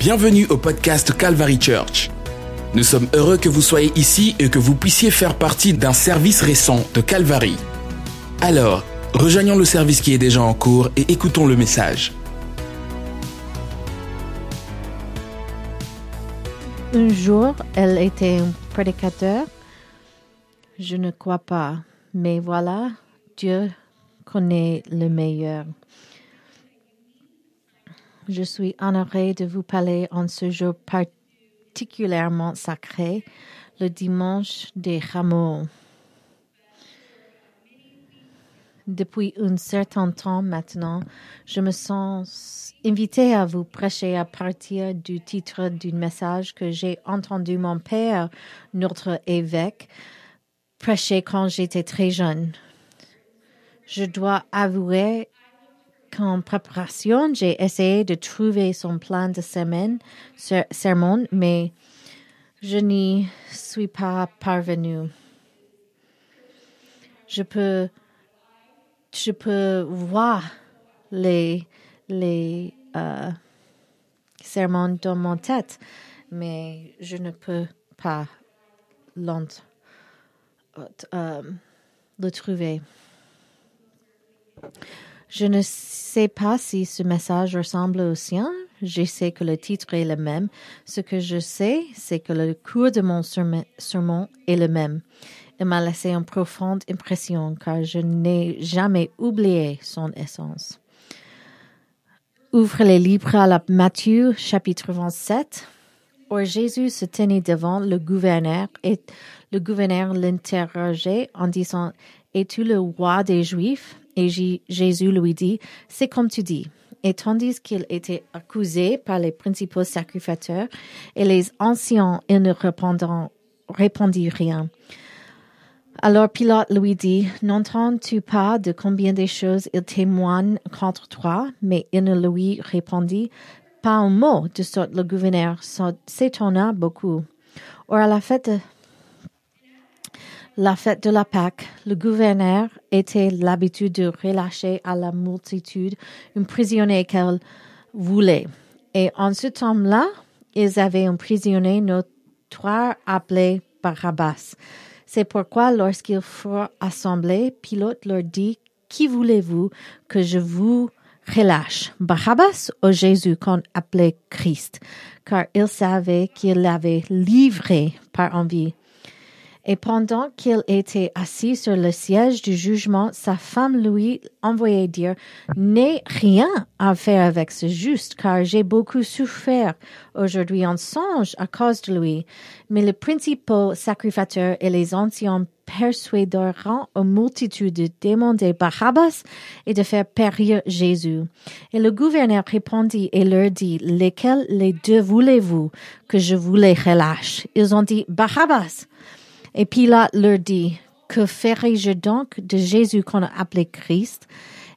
Bienvenue au podcast Calvary Church. Nous sommes heureux que vous soyez ici et que vous puissiez faire partie d'un service récent de Calvary. Alors, rejoignons le service qui est déjà en cours et écoutons le message. Un jour, elle était un prédicateur. Je ne crois pas. Mais voilà, Dieu connaît le meilleur. Je suis honorée de vous parler en ce jour particulièrement sacré, le dimanche des rameaux. Depuis un certain temps maintenant, je me sens invitée à vous prêcher à partir du titre d'un message que j'ai entendu mon père, notre évêque, prêcher quand j'étais très jeune. Je dois avouer qu'en préparation, j'ai essayé de trouver son plan de semaine, sermon, mais je n'y suis pas parvenue. Je peux, je peux voir les, les euh, sermons dans mon tête, mais je ne peux pas euh, le trouver. Je ne sais pas si ce message ressemble au sien. Je sais que le titre est le même. Ce que je sais, c'est que le cours de mon sermon est le même. Il m'a laissé une profonde impression car je n'ai jamais oublié son essence. Ouvre les livres à la Matthieu chapitre 27. Or Jésus se tenait devant le gouverneur et le gouverneur l'interrogeait en disant, Es-tu le roi des Juifs? Jésus lui dit, C'est comme tu dis. Et tandis qu'il était accusé par les principaux sacrificateurs et les anciens, il ne répondit rien. Alors Pilate lui dit, N'entends-tu pas de combien de choses il témoigne contre toi? Mais il ne lui répondit pas un mot, de sorte le gouverneur s'étonna beaucoup. Or, à la fête la fête de la Pâque, le gouverneur était l'habitude de relâcher à la multitude un prisonnier qu'elle voulait. Et en ce temps-là, ils avaient un prisonnier notoire appelé Barabbas. C'est pourquoi lorsqu'ils furent assemblés, Pilate leur dit, Qui voulez-vous que je vous relâche, Barabbas ou Jésus qu'on appelait Christ? Car il savait qu'il l'avait livré par envie et pendant qu'il était assis sur le siège du jugement, sa femme lui envoyait dire, N'ai rien à faire avec ce juste, car j'ai beaucoup souffert aujourd'hui en songe à cause de lui. Mais les principaux sacrificateurs et les anciens persuaderont aux multitudes de demander Barabbas et de faire périr Jésus. Et le gouverneur répondit et leur dit, Lesquels les deux voulez-vous que je vous les relâche? Ils ont dit Barabbas. Et Pilate leur dit, que ferai-je donc de Jésus qu'on a appelé Christ?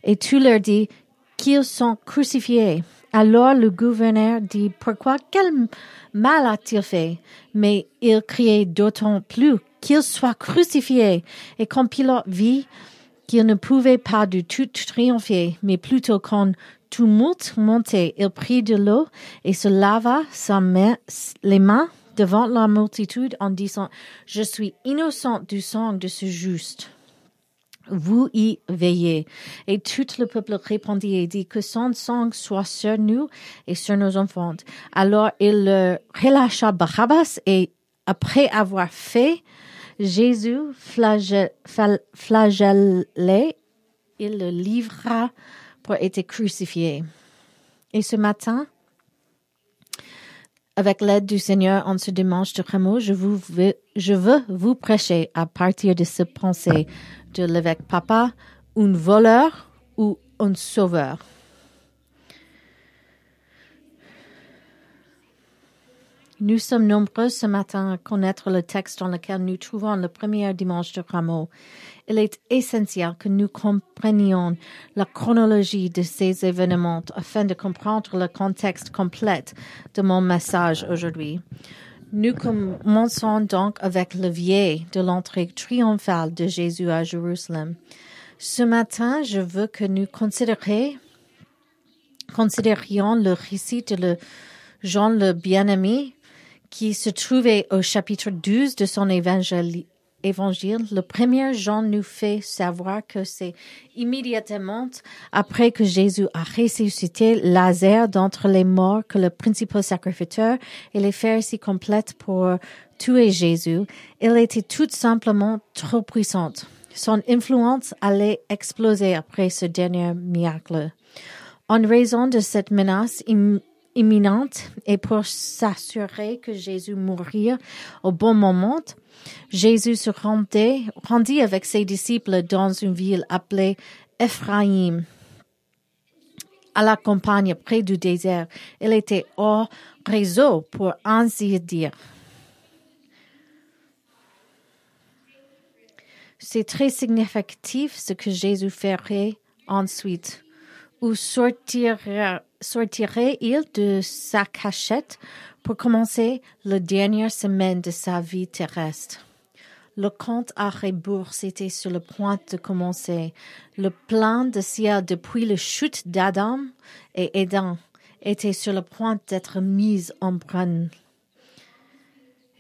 Et tu leur dis qu'ils sont crucifiés. Alors le gouverneur dit, pourquoi quel mal a-t-il fait? Mais il criait d'autant plus qu'il soit crucifié. Et quand Pilate vit qu'il ne pouvait pas du tout triompher, mais plutôt qu'en tumulte montait, il prit de l'eau et se lava sa les mains devant la multitude en disant, Je suis innocent du sang de ce juste. Vous y veillez. Et tout le peuple répondit et dit que son sang soit sur nous et sur nos enfants. Alors il relâcha Barabbas et après avoir fait Jésus flagellé, il le livra pour être crucifié. Et ce matin, avec l'aide du Seigneur, en ce dimanche de Rameau, je, vous veux, je veux vous prêcher à partir de ce pensée de l'évêque papa, un voleur ou un sauveur. Nous sommes nombreux ce matin à connaître le texte dans lequel nous trouvons le premier dimanche de Rameau. Il est essentiel que nous comprenions la chronologie de ces événements afin de comprendre le contexte complet de mon message aujourd'hui. Nous commençons donc avec le vieil de l'entrée triomphale de Jésus à Jérusalem. Ce matin, je veux que nous considérions, le récit de Jean le bien-aimé, qui se trouvait au chapitre 12 de son évangile, le premier Jean nous fait savoir que c'est immédiatement après que Jésus a ressuscité Lazare d'entre les morts que le principal sacrificateur et les pharisiens complètent pour tuer Jésus. Il était tout simplement trop puissante. Son influence allait exploser après ce dernier miracle. En raison de cette menace imminente et pour s'assurer que Jésus mourrait au bon moment, Jésus se rendait, rendit avec ses disciples dans une ville appelée Ephraïm, à la campagne près du désert. Il était hors réseau, pour ainsi dire. C'est très significatif ce que Jésus ferait ensuite. Où sortirait-il de sa cachette pour commencer la dernière semaine de sa vie terrestre? Le compte à rebours était sur le point de commencer. Le plan de ciel depuis la chute d'Adam et Adam était sur le point d'être mis en branle.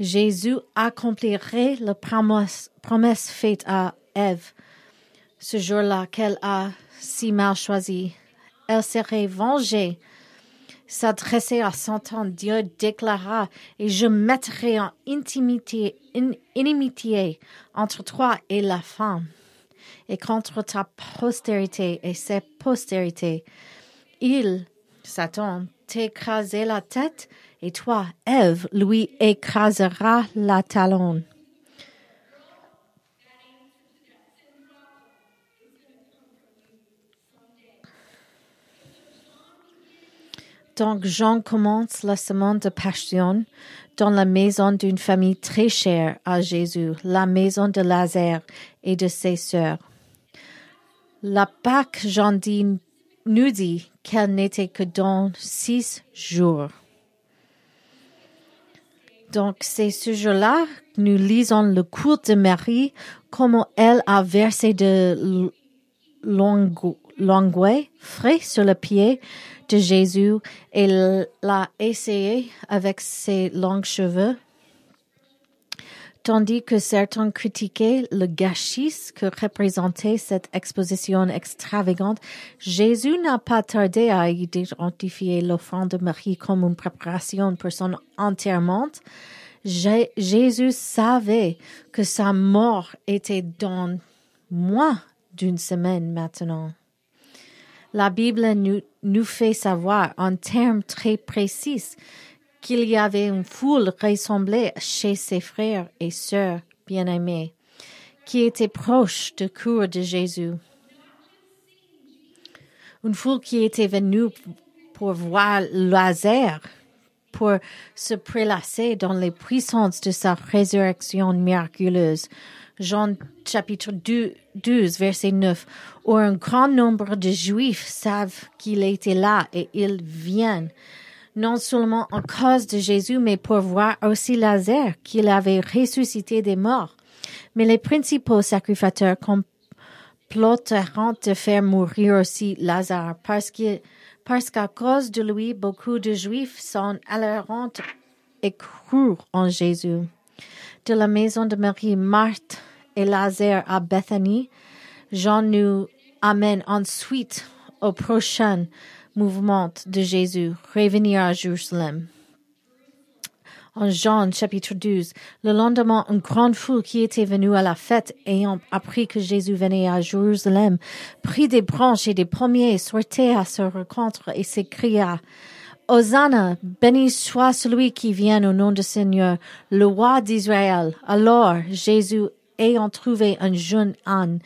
Jésus accomplirait la promesse, promesse faite à Ève ce jour-là qu'elle a si mal choisi. Elle serait vengée. S'adresser à temps, Dieu déclara, et je mettrai en intimité, inimitié entre toi et la femme, et contre ta postérité et ses postérités. Il, Satan, t'écraser la tête et toi, Ève, lui écrasera la talon. Donc Jean commence la semaine de Passion dans la maison d'une famille très chère à Jésus, la maison de Lazare et de ses sœurs. La Pâque, Jean dit, nous dit qu'elle n'était que dans six jours. Donc, c'est ce jour-là que nous lisons le cours de Marie, comment elle a versé de l'angoisse frais sur le pied de Jésus et l'a essayé avec ses longs cheveux. Tandis que certains critiquaient le gâchis que représentait cette exposition extravagante, Jésus n'a pas tardé à identifier l'offrande de Marie comme une préparation pour son enterrement. Jésus savait que sa mort était dans moins d'une semaine maintenant. La Bible nous, fait savoir en termes très précis qu'il y avait une foule ressemblée chez ses frères et sœurs bien-aimés, qui étaient proches de cour de Jésus. Une foule qui était venue pour voir Lazare, pour se prélasser dans les puissances de sa résurrection miraculeuse. Jean chapitre 12, verset 9, où un grand nombre de Juifs savent qu'il était là et ils viennent non seulement en cause de Jésus, mais pour voir aussi Lazare qu'il avait ressuscité des morts. Mais les principaux sacrificateurs comploteront de faire mourir aussi Lazare parce parce qu'à cause de lui, beaucoup de Juifs sont allèrent et crurent en Jésus. De la maison de Marie, Marthe et Lazare à Bethanie, Jean nous amène ensuite au prochain mouvement de Jésus, revenir à Jérusalem. En Jean chapitre 12, le lendemain, une grande foule qui était venue à la fête ayant appris que Jésus venait à Jérusalem, prit des branches et des pommiers, sortait à sa rencontre et s'écria, Hosanna, béni soit celui qui vient au nom du Seigneur, le roi d'Israël. Alors Jésus, ayant trouvé un jeune âne,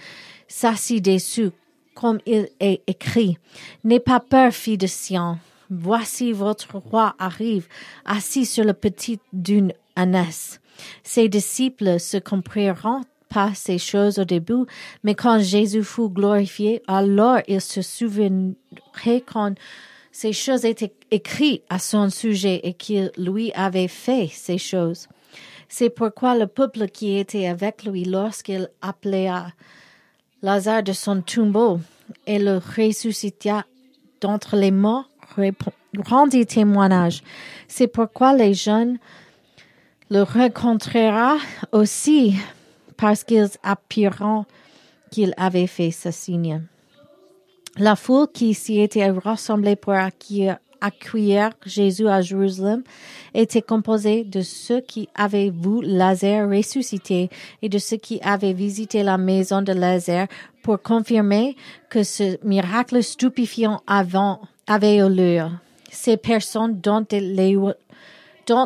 s'assit dessus comme il est écrit. N'aie pas peur, fille de Sion. Voici votre roi arrive, assis sur le petit d'une ânesse. Ses disciples se compriront pas ces choses au début, mais quand Jésus fut glorifié, alors il se souviendrait quand ces choses étaient écrites à son sujet et qu'il lui avait fait ces choses. C'est pourquoi le peuple qui était avec lui lorsqu'il appelait à Lazare de son tombeau et le ressuscita d'entre les morts rendit témoignage. C'est pourquoi les jeunes le rencontrera aussi parce qu'ils appriront qu'il avait fait ce signe. La foule qui s'y était rassemblée pour accueillir, Jésus à Jérusalem était composée de ceux qui avaient vu Lazare ressuscité et de ceux qui avaient visité la maison de Lazare pour confirmer que ce miracle stupéfiant avait eu lieu. Ces personnes dont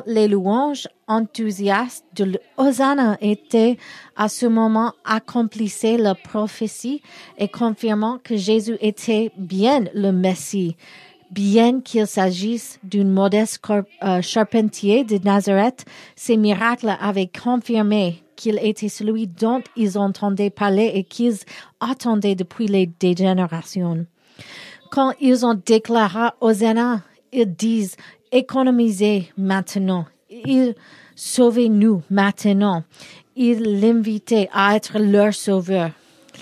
les louanges enthousiastes de Hosanna étaient à ce moment accomplissaient la prophétie et confirmant que Jésus était bien le Messie, bien qu'il s'agisse d'une modeste euh, charpentier de Nazareth, ces miracles avaient confirmé qu'il était celui dont ils entendaient parler et qu'ils attendaient depuis les générations. Quand ils ont déclaré Hosanna, ils disent économisez maintenant. Sauvez-nous maintenant. Il l'invitait à être leur sauveur.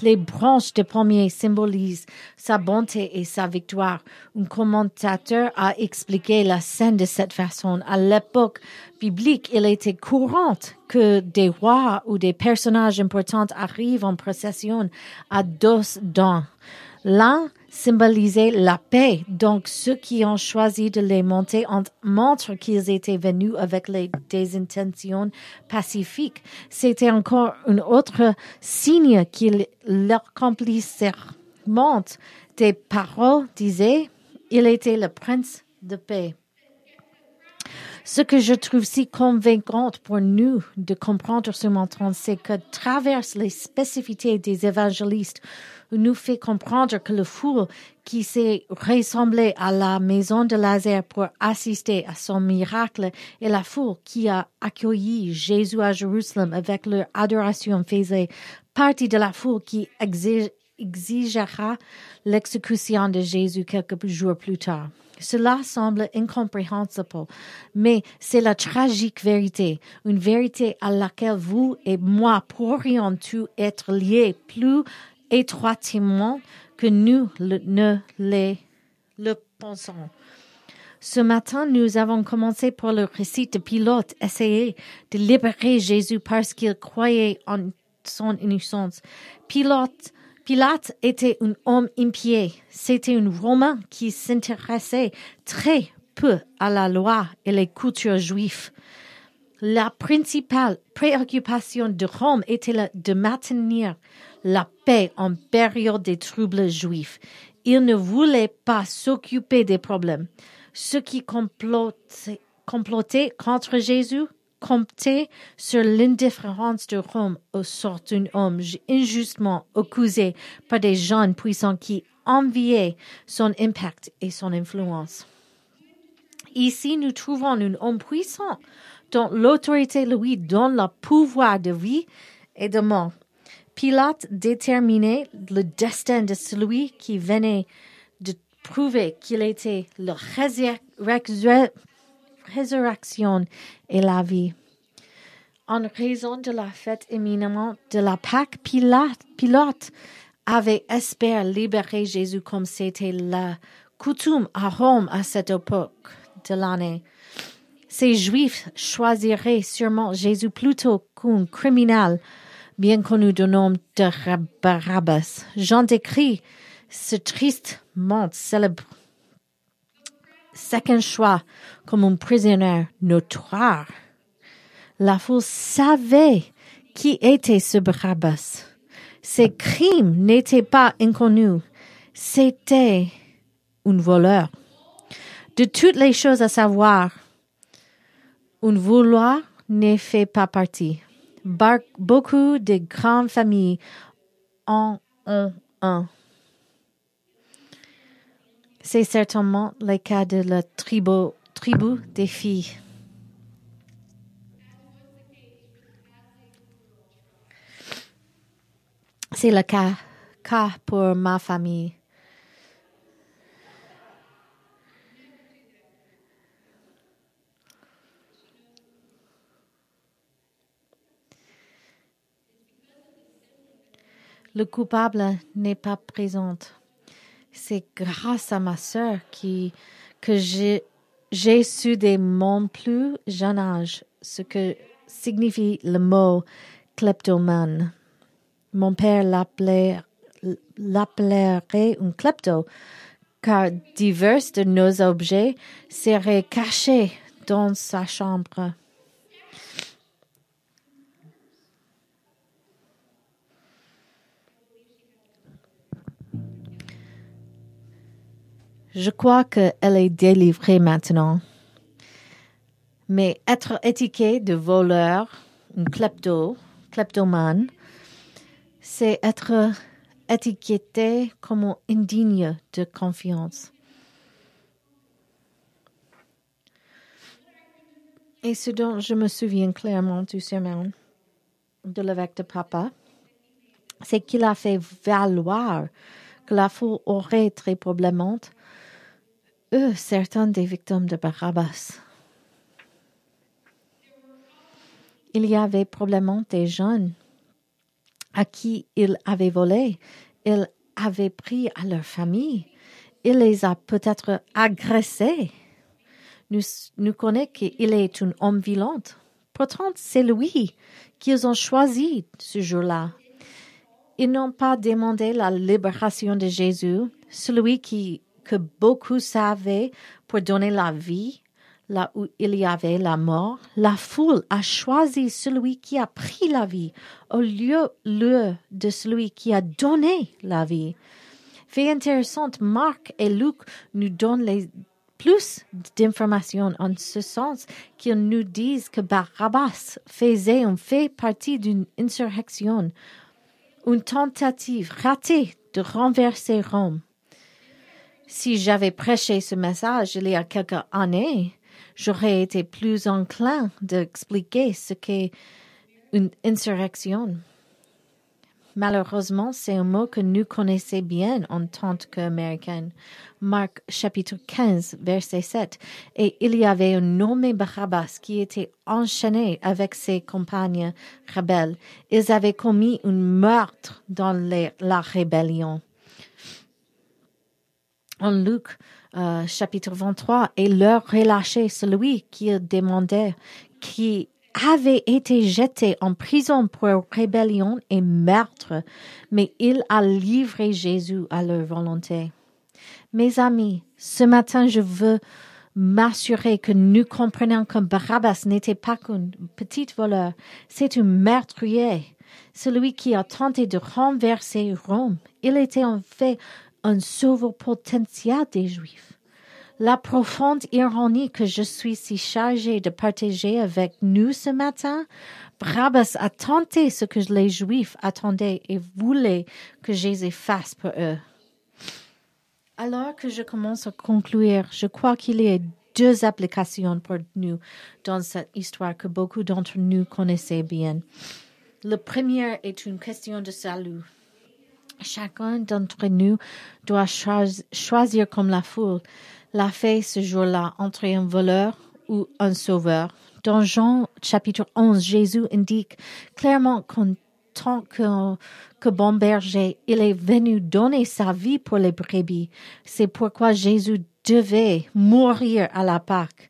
Les branches de pommier symbolisent sa bonté et sa victoire. Un commentateur a expliqué la scène de cette façon. À l'époque biblique, il était courant que des rois ou des personnages importants arrivent en procession à dos dents. L'un symbolisait la paix, donc ceux qui ont choisi de les monter montrent qu'ils étaient venus avec des intentions pacifiques. C'était encore un autre signe qu'ils l'accomplissement des paroles disait, il était le prince de paix. Ce que je trouve si convaincant pour nous de comprendre ce montant, c'est que traverse les spécificités des évangélistes, nous fait comprendre que le foule qui s'est ressemblé à la maison de Lazare pour assister à son miracle et la foule qui a accueilli Jésus à Jérusalem avec leur adoration faisait partie de la foule qui exigera l'exécution de Jésus quelques jours plus tard. Cela semble incompréhensible, mais c'est la tragique vérité, une vérité à laquelle vous et moi pourrions tous être liés plus étroitement que nous ne le pensons? Ce matin, nous avons commencé par le récit de Pilote, essayer de libérer Jésus parce qu'il croyait en son innocence. Pilote, Pilate était un homme impieux. C'était un Romain qui s'intéressait très peu à la loi et les cultures juives. La principale préoccupation de Rome était de maintenir la paix en période des troubles juifs. Il ne voulait pas s'occuper des problèmes. Ceux qui complotaient, contre Jésus comptaient sur l'indifférence de Rome au sort d'un homme injustement accusé par des jeunes puissants qui enviaient son impact et son influence. Ici, nous trouvons un homme puissant dont l'autorité lui donne le pouvoir de vie et de mort. Pilate déterminait le destin de celui qui venait de prouver qu'il était la résurrection et la vie. En raison de la fête éminemment de la Pâque, Pilate, avait espéré libérer Jésus comme c'était la coutume à Rome à cette époque de l'année. Ces Juifs choisiraient sûrement Jésus plutôt qu'un criminel bien connu du nom de Barabbas. Jean décrit ce triste monde célèbre second choix comme un prisonnier notoire. La foule savait qui était ce Barabbas. Ses crimes n'étaient pas inconnus. C'était un voleur. De toutes les choses à savoir, un vouloir n'est fait pas partie. beaucoup de grandes familles en ont un. C'est certainement le cas de la tribu, tribu des filles. C'est le cas, cas pour ma famille. Le coupable n'est pas présent. C'est grâce à ma sœur que j'ai j'ai su dès mon plus jeune âge ce que signifie le mot kleptomane. Mon père l'appelait l'appellerait un klepto, car divers de nos objets seraient cachés dans sa chambre. Je crois qu'elle est délivrée maintenant. Mais être étiqueté de voleur, un klepto, kleptomane, c'est être étiqueté comme indigne de confiance. Et ce dont je me souviens clairement du sermon de l'évêque de Papa, c'est qu'il a fait valoir que la foule aurait très probablement eux certains des victimes de Barabbas. Il y avait probablement des jeunes à qui il avait volé, il avait pris à leur famille, il les a peut-être agressés. Nous, nous connaissons qu'il est un homme violent. Pourtant, c'est lui qu'ils ont choisi ce jour-là. Ils n'ont pas demandé la libération de Jésus, celui qui, que beaucoup savaient pour donner la vie là où il y avait la mort, la foule a choisi celui qui a pris la vie au lieu, de celui qui a donné la vie. Fait intéressant, Marc et Luc nous donnent les plus d'informations en ce sens qu'ils nous disent que Barabbas faisait un fait partie d'une insurrection, une tentative ratée de renverser Rome. Si j'avais prêché ce message il y a quelques années, j'aurais été plus enclin d'expliquer ce qu'est une insurrection. Malheureusement, c'est un mot que nous connaissons bien en tant qu'Américains. Marc chapitre 15, verset 7. Et il y avait un nommé Barabbas qui était enchaîné avec ses compagnes rebelles. Ils avaient commis un meurtre dans la rébellion. En Luc euh, chapitre 23, et leur relâché celui qui demandait, qui avait été jeté en prison pour rébellion et meurtre, mais il a livré Jésus à leur volonté. Mes amis, ce matin, je veux m'assurer que nous comprenons que Barabbas n'était pas qu'un petit voleur, c'est un meurtrier, celui qui a tenté de renverser Rome. Il était en fait un sauveur potentiel des Juifs. La profonde ironie que je suis si chargée de partager avec nous ce matin, Brabas a tenté ce que les Juifs attendaient et voulaient que Jésus fasse pour eux. Alors que je commence à conclure, je crois qu'il y a deux applications pour nous dans cette histoire que beaucoup d'entre nous connaissaient bien. Le premier est une question de salut. Chacun d'entre nous doit choisir comme la foule l'a fait ce jour-là entre un voleur ou un sauveur. Dans Jean chapitre 11, Jésus indique clairement qu'en tant que, que bon berger, il est venu donner sa vie pour les brebis. C'est pourquoi Jésus devait mourir à la Pâque.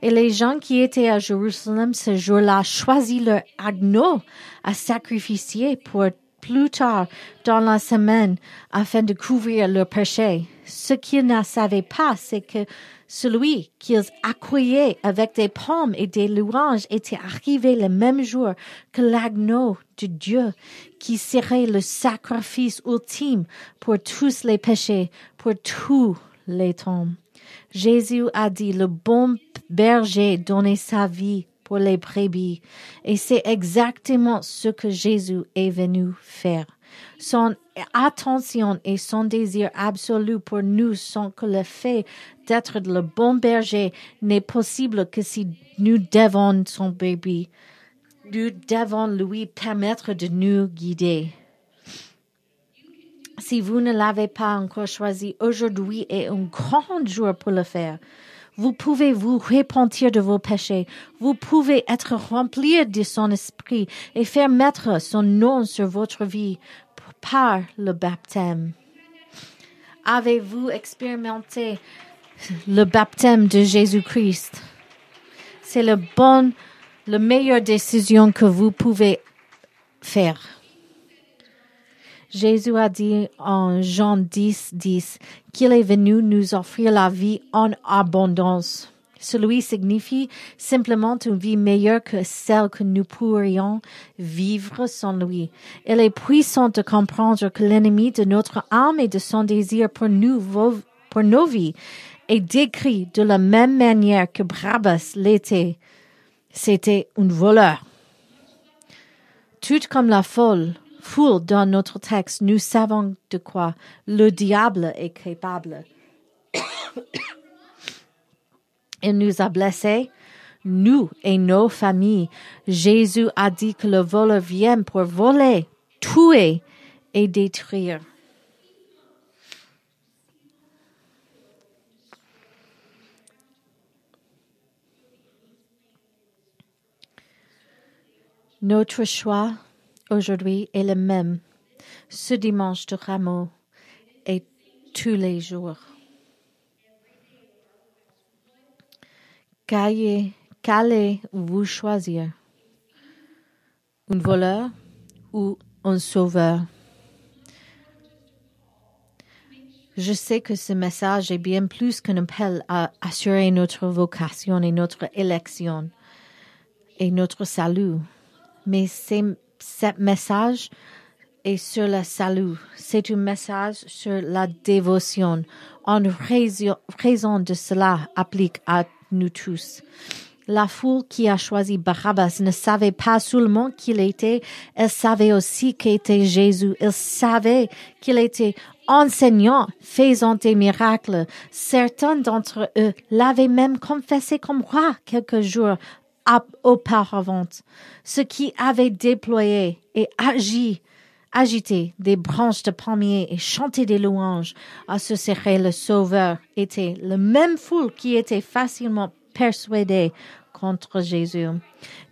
Et les gens qui étaient à Jérusalem ce jour-là choisirent leur agneau à sacrifier pour plus tard dans la semaine afin de couvrir leur péché. Ce qu'ils ne savaient pas, c'est que celui qu'ils accueillaient avec des pommes et des louanges était arrivé le même jour que l'agneau de Dieu, qui serait le sacrifice ultime pour tous les péchés, pour tous les temps. Jésus a dit, le bon berger donnait sa vie pour les brebis. Et c'est exactement ce que Jésus est venu faire. Son attention et son désir absolu pour nous sont que le fait d'être le bon berger n'est possible que si nous devons son bébé. Nous devons lui permettre de nous guider. Si vous ne l'avez pas encore choisi, aujourd'hui est un grand jour pour le faire. Vous pouvez vous repentir de vos péchés. Vous pouvez être rempli de son esprit et faire mettre son nom sur votre vie par le baptême. Avez-vous expérimenté le baptême de Jésus-Christ? C'est le bon, la meilleure décision que vous pouvez faire. Jésus a dit en Jean 10, 10 qu'il est venu nous offrir la vie en abondance. Celui signifie simplement une vie meilleure que celle que nous pourrions vivre sans lui. Il est puissant de comprendre que l'ennemi de notre âme et de son désir pour nous, pour nos vies, est décrit de la même manière que Brabas l'était. C'était un voleur. Tout comme la folle, foule dans notre texte, nous savons de quoi le diable est capable. Il nous a blessés, nous et nos familles. Jésus a dit que le voleur vient pour voler, tuer et détruire. Notre choix aujourd'hui est le même, ce dimanche de Rameau et tous les jours. Qu'allez-vous choisir? Un voleur ou un sauveur? Je sais que ce message est bien plus qu'un appel à assurer notre vocation et notre élection et notre salut. Mais ce message est sur le salut. C'est un message sur la dévotion. En raison de cela applique à nous tous. La foule qui a choisi Barabbas ne savait pas seulement qu'il était, elle savait aussi qu'était Jésus. Elle savait qu'il était enseignant, faisant des miracles. Certains d'entre eux l'avaient même confessé comme roi quelques jours auparavant. Ce qui avait déployé et agi agité des branches de palmier et chanté des louanges à ce serait le Sauveur était le même foule qui était facilement persuadée contre Jésus.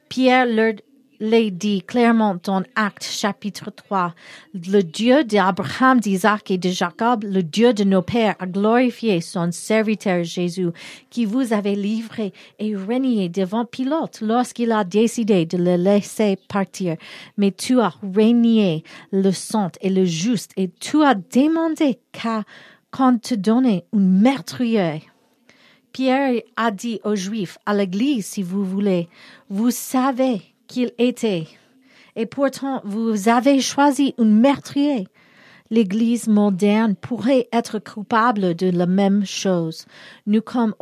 Pierre leur l'a dit clairement dans Actes chapitre 3. Le Dieu d'Abraham, d'Isaac et de Jacob, le Dieu de nos pères, a glorifié son serviteur Jésus, qui vous avait livré et régné devant Pilote lorsqu'il a décidé de le laisser partir. Mais tu as régné le saint et le juste et tu as demandé qu'on te donne un meurtrier. Pierre a dit aux Juifs, à l'Église, si vous voulez, vous savez qu'il était. Et pourtant, vous avez choisi un meurtrier. L'Église moderne pourrait être coupable de la même chose. Nous comme,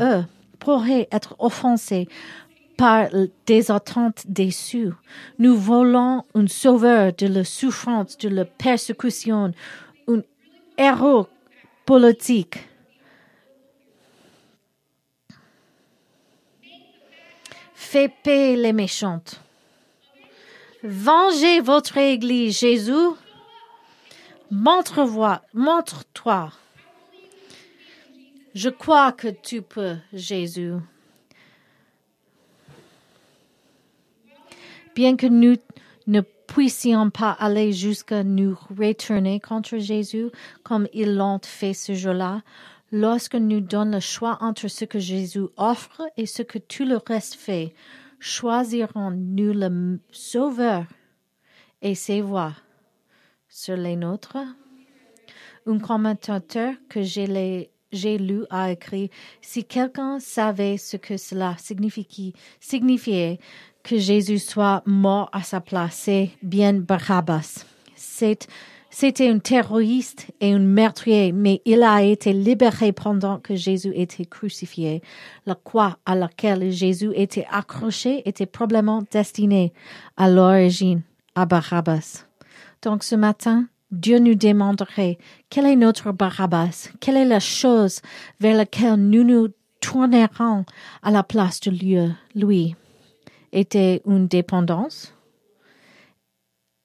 eux, pourraient être offensés par des attentes déçues. Nous volons un sauveur de la souffrance, de la persécution, un héros politique fait paix les méchantes. Vengez votre Église, Jésus. Montre-toi, montre-toi. Je crois que tu peux, Jésus. Bien que nous ne puissions pas aller jusqu'à nous retourner contre Jésus comme ils l'ont fait ce jour-là, Lorsque nous donne le choix entre ce que Jésus offre et ce que tout le reste fait, choisirons-nous le Sauveur? Et ses voies sur les nôtres? Un commentateur que j'ai lu a écrit Si quelqu'un savait ce que cela signifiait que Jésus soit mort à sa place, c'est bien Barabbas. C'est c'était un terroriste et un meurtrier, mais il a été libéré pendant que Jésus était crucifié. La croix à laquelle Jésus était accroché était probablement destinée à l'origine à Barabbas. Donc ce matin, Dieu nous demanderait quel est notre Barabbas, quelle est la chose vers laquelle nous nous tournerons à la place de lui. Était une dépendance?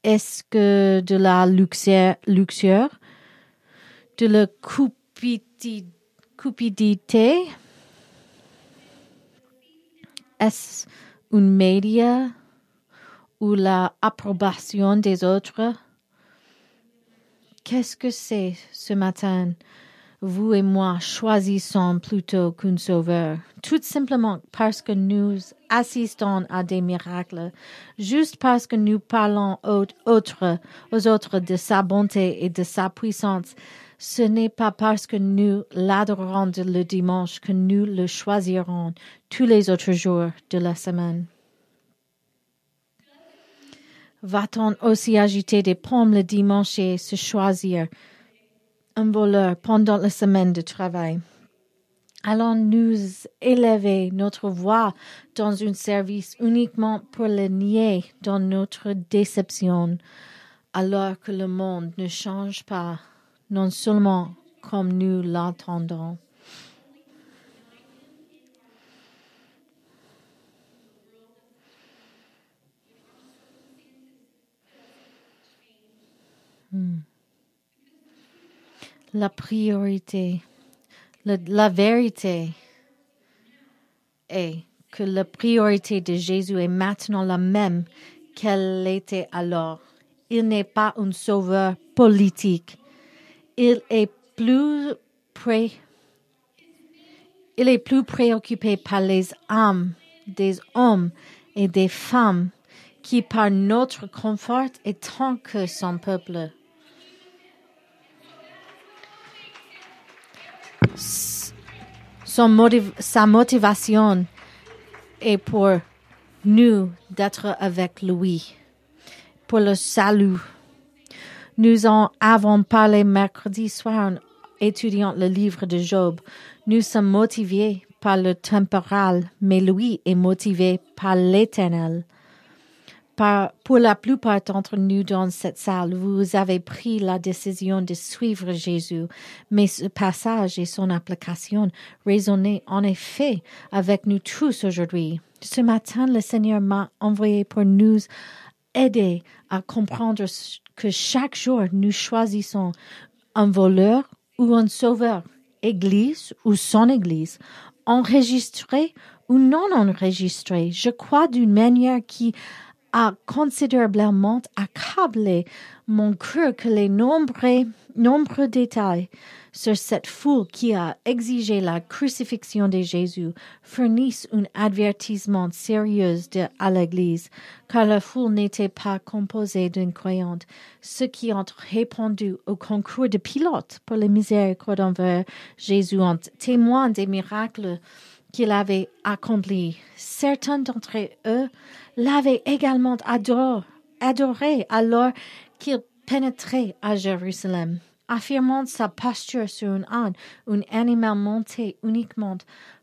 Est-ce que de la luxure, de la cupidité, est-ce une média ou la approbation des autres? Qu'est-ce que c'est ce matin? Vous et moi choisissons plutôt qu'un sauveur, tout simplement parce que nous assistons à des miracles, juste parce que nous parlons aux autres, aux autres de sa bonté et de sa puissance. Ce n'est pas parce que nous l'adorons le dimanche que nous le choisirons tous les autres jours de la semaine. Va-t-on aussi agiter des pommes le dimanche et se choisir un voleur pendant la semaine de travail? Allons-nous élever notre voix dans un service uniquement pour le nier dans notre déception, alors que le monde ne change pas, non seulement comme nous l'entendons? Hmm. La priorité, la vérité est que la priorité de Jésus est maintenant la même qu'elle était alors. Il n'est pas un sauveur politique. Il est plus pré, préoccupé par les âmes des hommes et des femmes qui par notre confort et que son peuple. Son sa motivation est pour nous d'être avec lui, pour le salut. Nous en avons parlé mercredi soir en étudiant le livre de Job. Nous sommes motivés par le temporal, mais lui est motivé par l'éternel pour la plupart d'entre nous dans cette salle, vous avez pris la décision de suivre Jésus, mais ce passage et son application résonnent en effet avec nous tous aujourd'hui. Ce matin, le Seigneur m'a envoyé pour nous aider à comprendre que chaque jour nous choisissons un voleur ou un sauveur, église ou son église, enregistré ou non enregistré. Je crois d'une manière qui a considérablement accablé mon cœur que les nombreux, nombreux détails sur cette foule qui a exigé la crucifixion de Jésus fournissent un avertissement sérieux à l'Église, car la foule n'était pas composée d'une croyante. Ceux qui ont répondu au concours de pilotes pour les miséricordes envers Jésus ont témoin des miracles qu'il avait accomplis. Certains d'entre eux l'avait également adoré, alors qu'il pénétrait à Jérusalem, affirmant sa posture sur un âne, un animal monté uniquement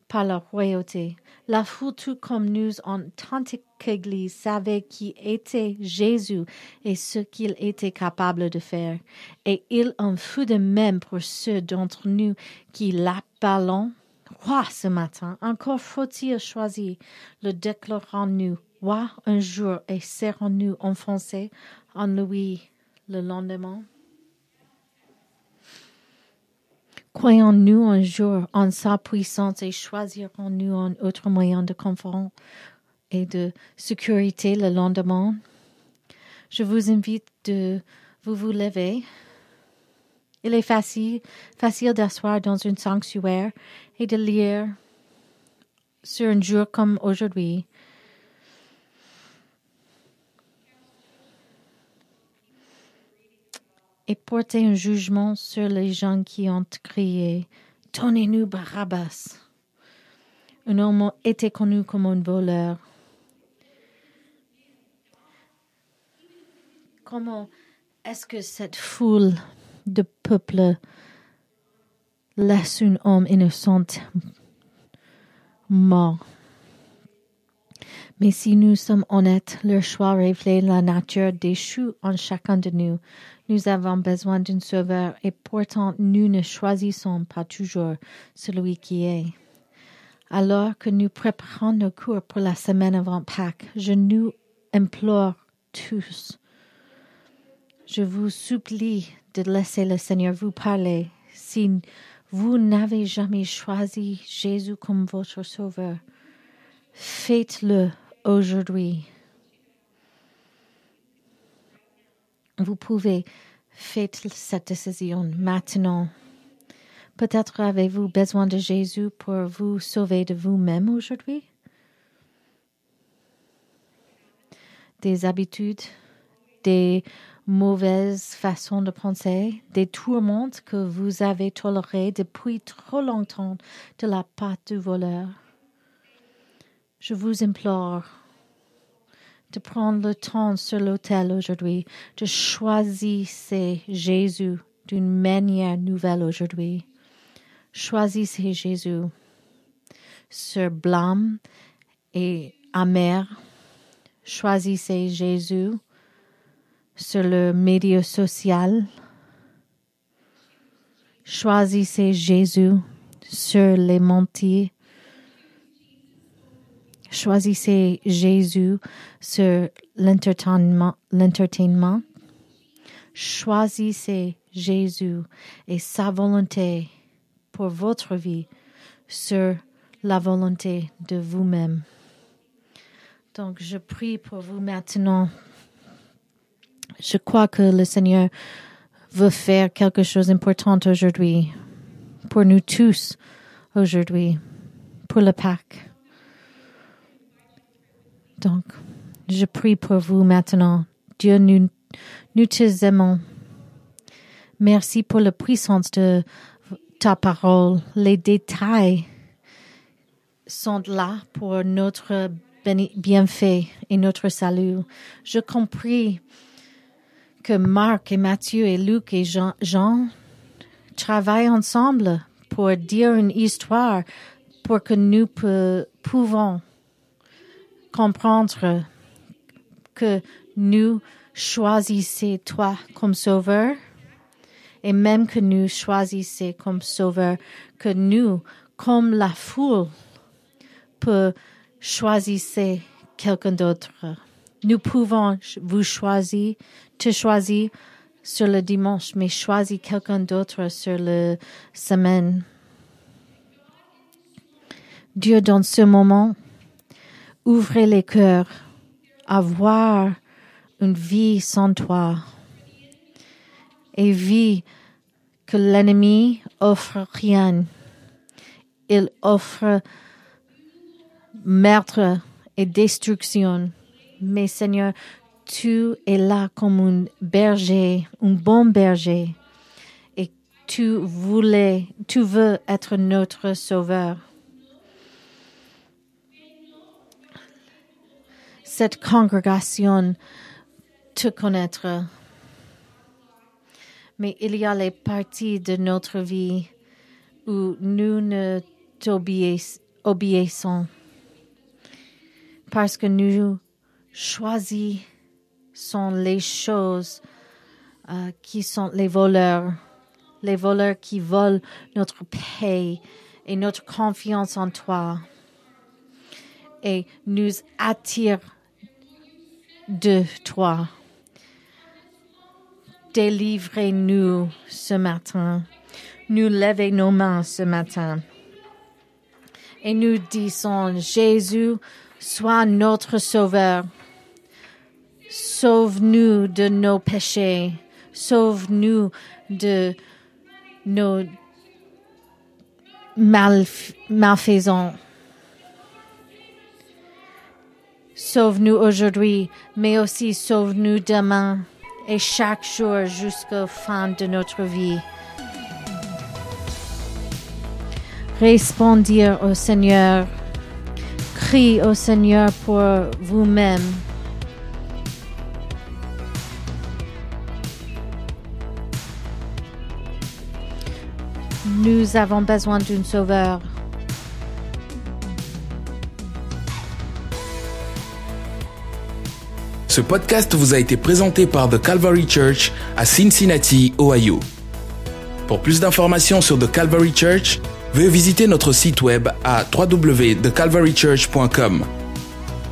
par la royauté. La foule, tout comme nous en tant qu'Église, savait qui était Jésus et ce qu'il était capable de faire. Et il en fut de même pour ceux d'entre nous qui l'appelons roi ce matin. Encore faut-il choisir le déclarons-nous Roi un jour et serrons-nous enfoncés en lui le lendemain? Croyons-nous un jour en sa puissance et choisirons-nous un autre moyen de confort et de sécurité le lendemain? Je vous invite de vous vous lever. Il est facile, facile d'asseoir dans un sanctuaire et de lire sur un jour comme aujourd'hui et porter un jugement sur les gens qui ont crié Donnez-nous Barabbas. Un homme était connu comme un voleur. Comment est-ce que cette foule de peuple laisse un homme innocent mort? Mais si nous sommes honnêtes, leur choix reflète la nature déchue en chacun de nous. Nous avons besoin d'un sauveur et pourtant nous ne choisissons pas toujours celui qui est. Alors que nous préparons nos cours pour la semaine avant Pâques, je nous implore tous. Je vous supplie de laisser le Seigneur vous parler si vous n'avez jamais choisi Jésus comme votre sauveur. Faites-le aujourd'hui. Vous pouvez faire cette décision maintenant. Peut-être avez-vous besoin de Jésus pour vous sauver de vous-même aujourd'hui. Des habitudes, des mauvaises façons de penser, des tourments que vous avez tolérés depuis trop longtemps de la part du voleur. Je vous implore de prendre le temps sur l'autel aujourd'hui, de choisir Jésus d'une manière nouvelle aujourd'hui. Choisissez Jésus sur blâme et amer. Choisissez Jésus sur le média social. Choisissez Jésus sur les montiers. Choisissez Jésus sur l'entertainment. Choisissez Jésus et sa volonté pour votre vie sur la volonté de vous-même. Donc, je prie pour vous maintenant. Je crois que le Seigneur veut faire quelque chose d'important aujourd'hui, pour nous tous aujourd'hui, pour le Pâques. Donc, je prie pour vous maintenant. Dieu, nous, nous te aimons. Merci pour la puissance de ta parole. Les détails sont là pour notre bienfait et notre salut. Je compris que Marc et Matthieu et Luc et Jean, travaillent ensemble pour dire une histoire pour que nous pouvons comprendre que nous choisissons toi comme sauveur et même que nous choisissons comme sauveur, que nous, comme la foule, peut choisir quelqu'un d'autre. Nous pouvons vous choisir, te choisir sur le dimanche, mais choisir quelqu'un d'autre sur la semaine. Dieu, dans ce moment, ouvrez les cœurs à voir une vie sans toi et vie que l'ennemi offre rien. Il offre meurtre et destruction. Mais Seigneur, tu es là comme un berger, un bon berger. Et tu voulais, tu veux être notre sauveur. Cette congrégation te connaîtra mais il y a les parties de notre vie où nous ne t'obéissons parce que nous choisissons les choses euh, qui sont les voleurs, les voleurs qui volent notre paix et notre confiance en toi et nous attirent de toi. Délivrez-nous ce matin. Nous levons nos mains ce matin. Et nous disons, Jésus, sois notre sauveur. Sauve-nous de nos péchés. Sauve-nous de nos malfaisants. Sauve-nous aujourd'hui, mais aussi sauve-nous demain et chaque jour jusqu'au fin de notre vie. Répondez au Seigneur. Crie au Seigneur pour vous-même. Nous avons besoin d'un sauveur. Ce podcast vous a été présenté par The Calvary Church à Cincinnati, Ohio. Pour plus d'informations sur The Calvary Church, veuillez visiter notre site web à www.thecalvarychurch.com.